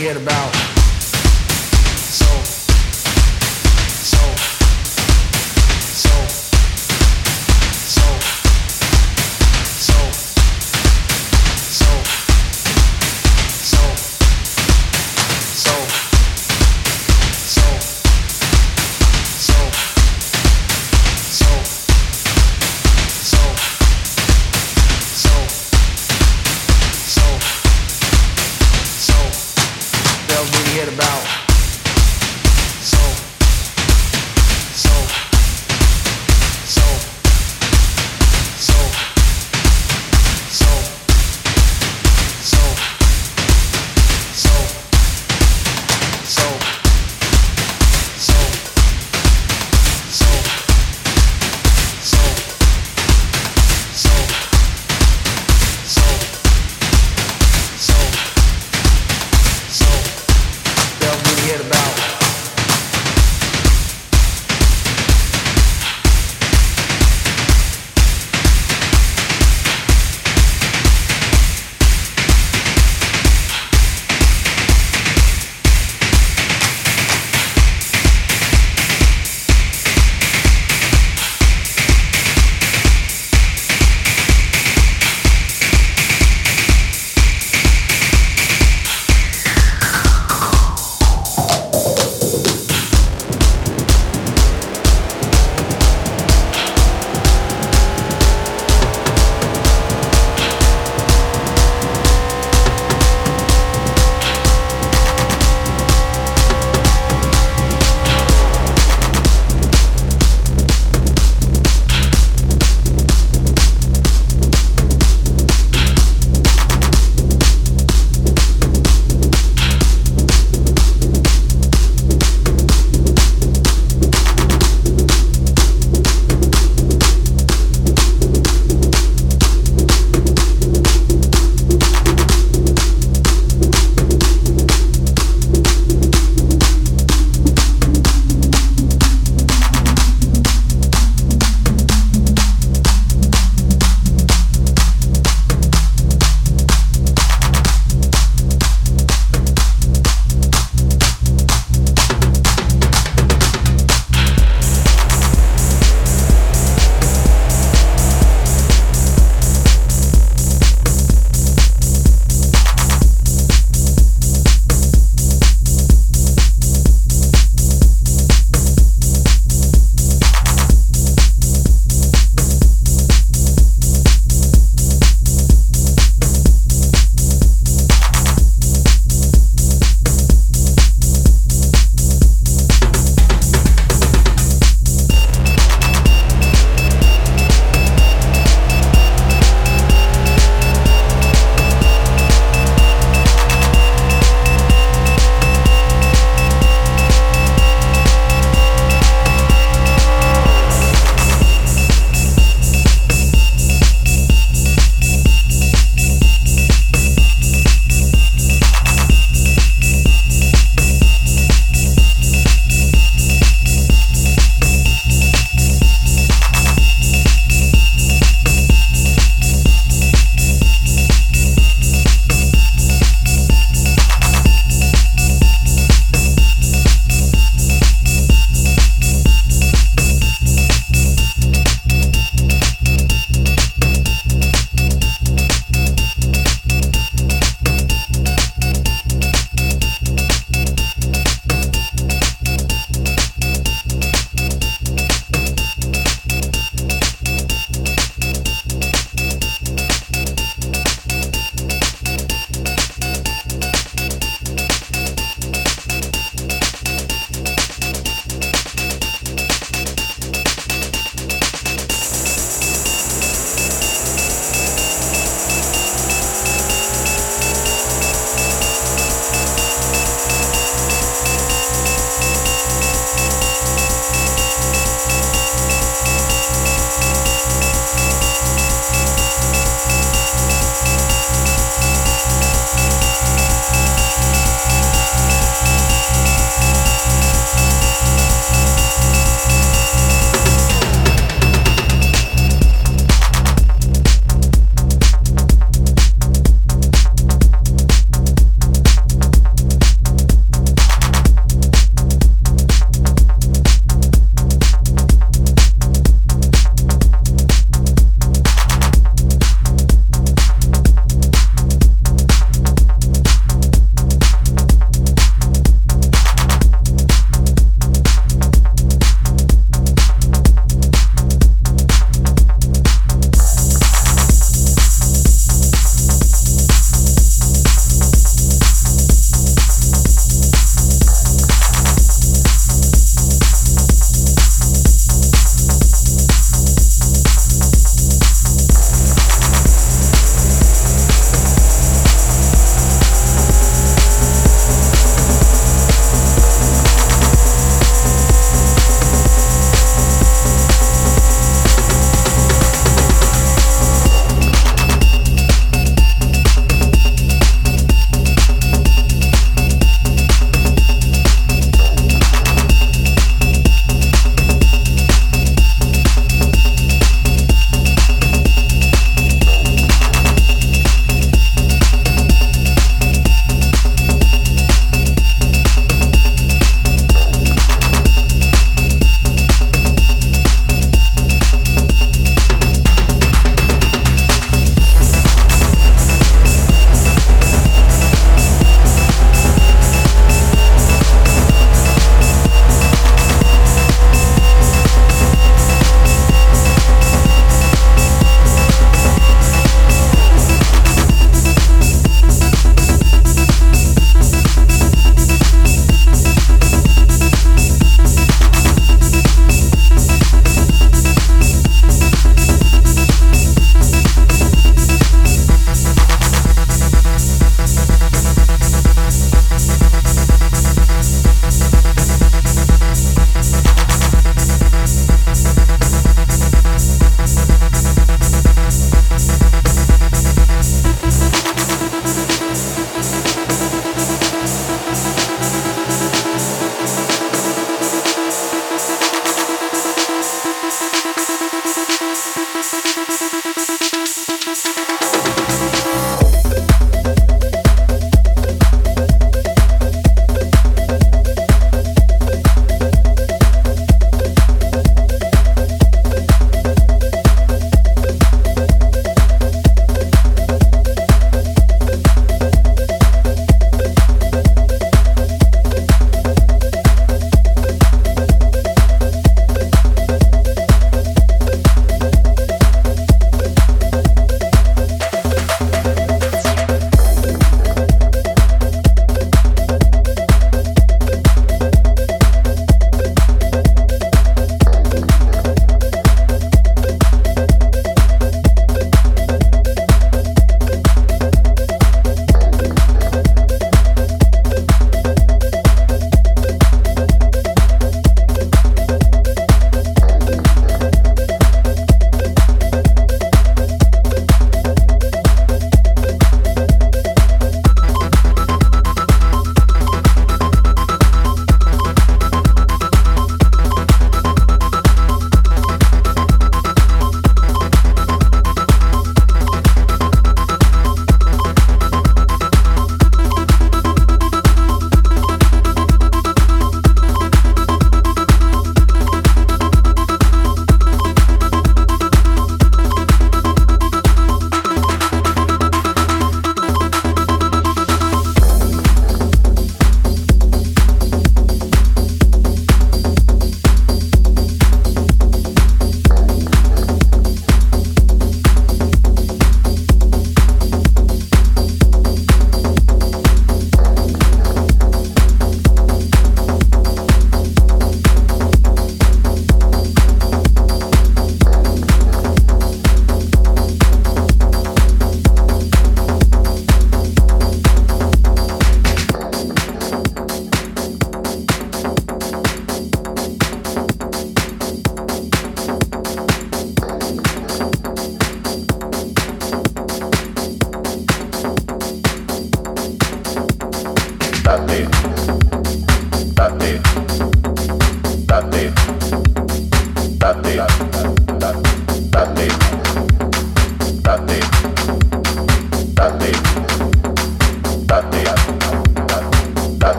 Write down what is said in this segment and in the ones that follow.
They'll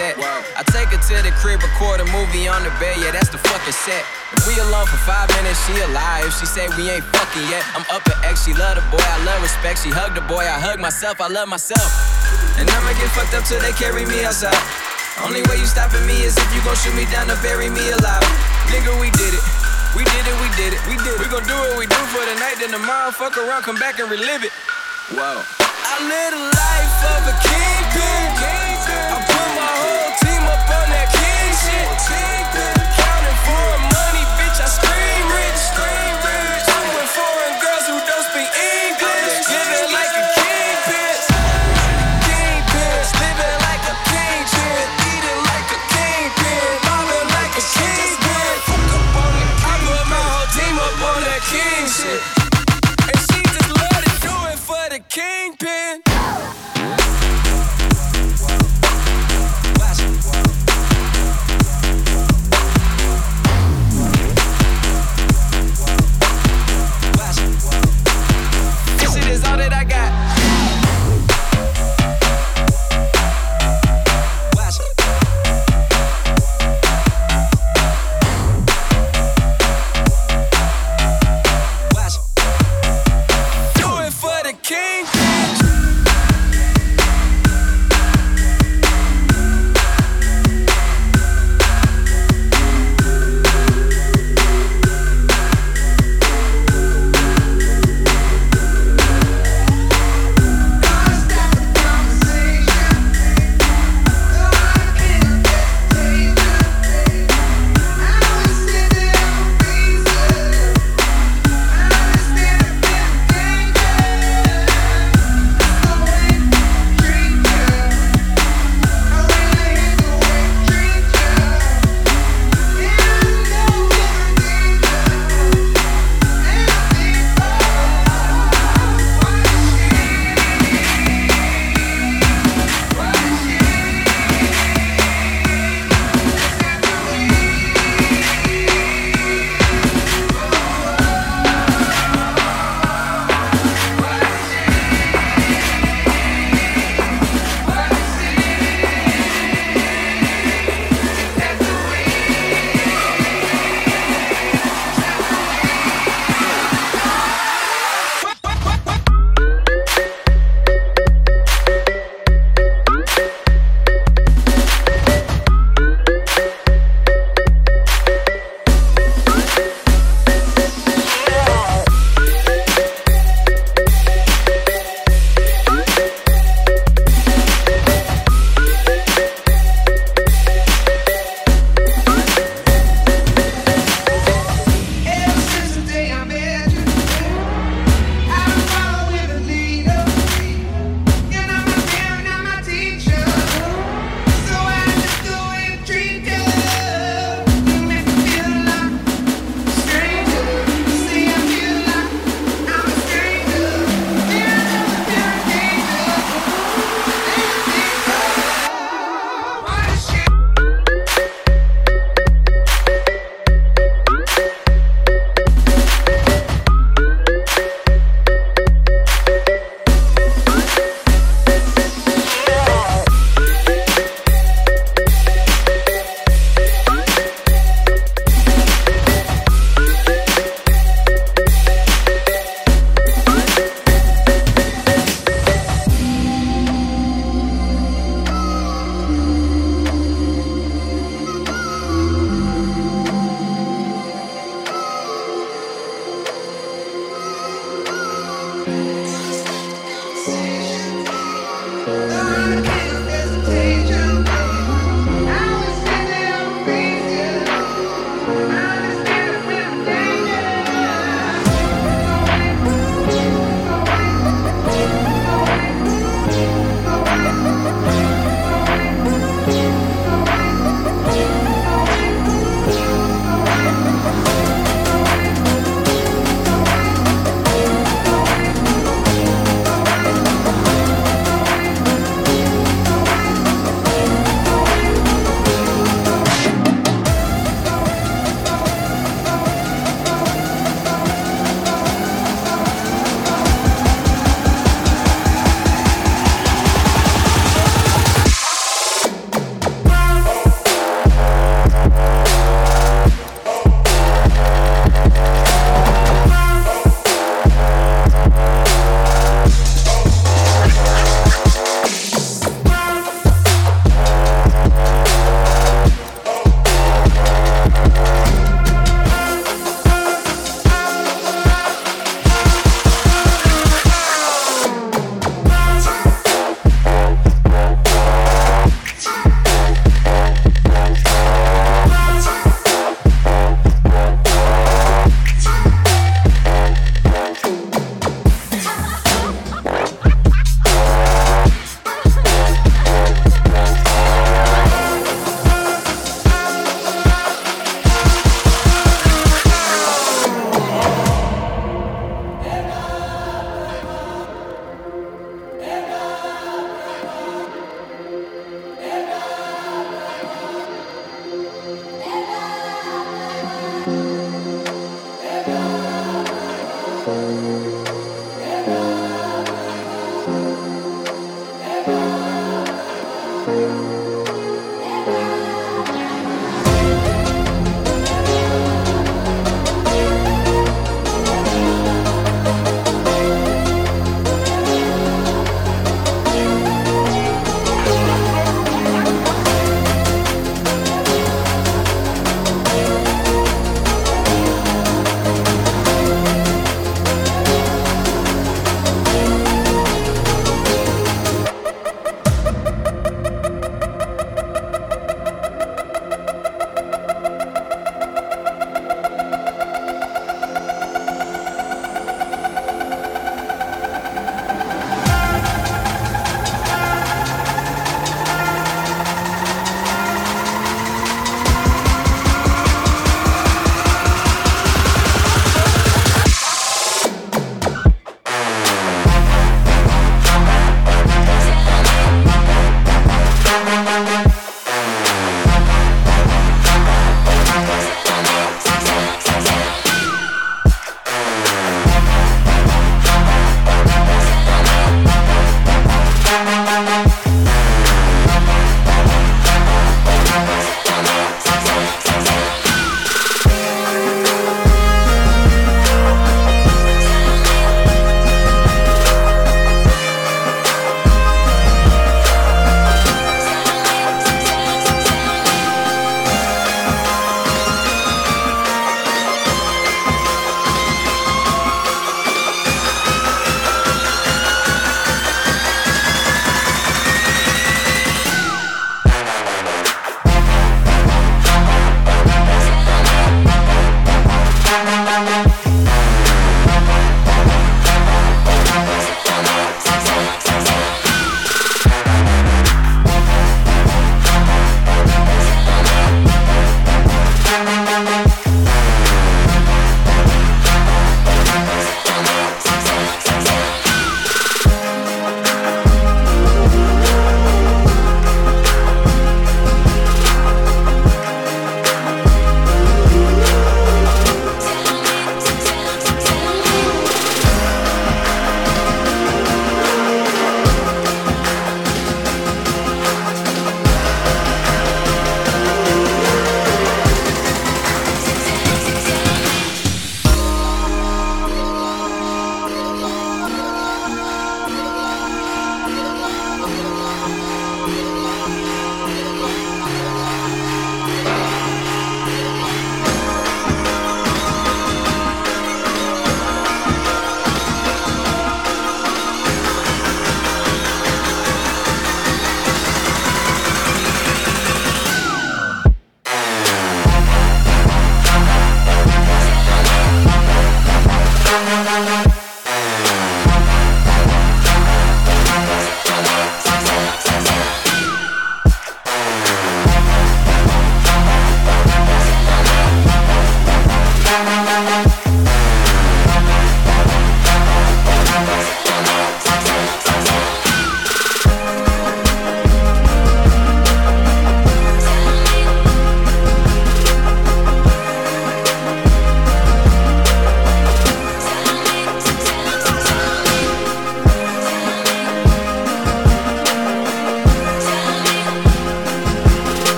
set. I take her to the crib, record a movie on the bed, yeah, that's the fucking set. If we alone for five minutes, she alive. She say we ain't fucking yet, I'm up at X. She love the boy, I love respect. She hug the boy, I hug myself, I love myself. And I'ma get fucked up till they carry me outside. Only way you stopping me is if you gon' shoot me down to bury me alive. Nigga, we did it. We did it, we did it, we did it. We gon' do what we do for the night, then tomorrow fuck around, come back and relive it. Whoa. I live the life of a kingpin.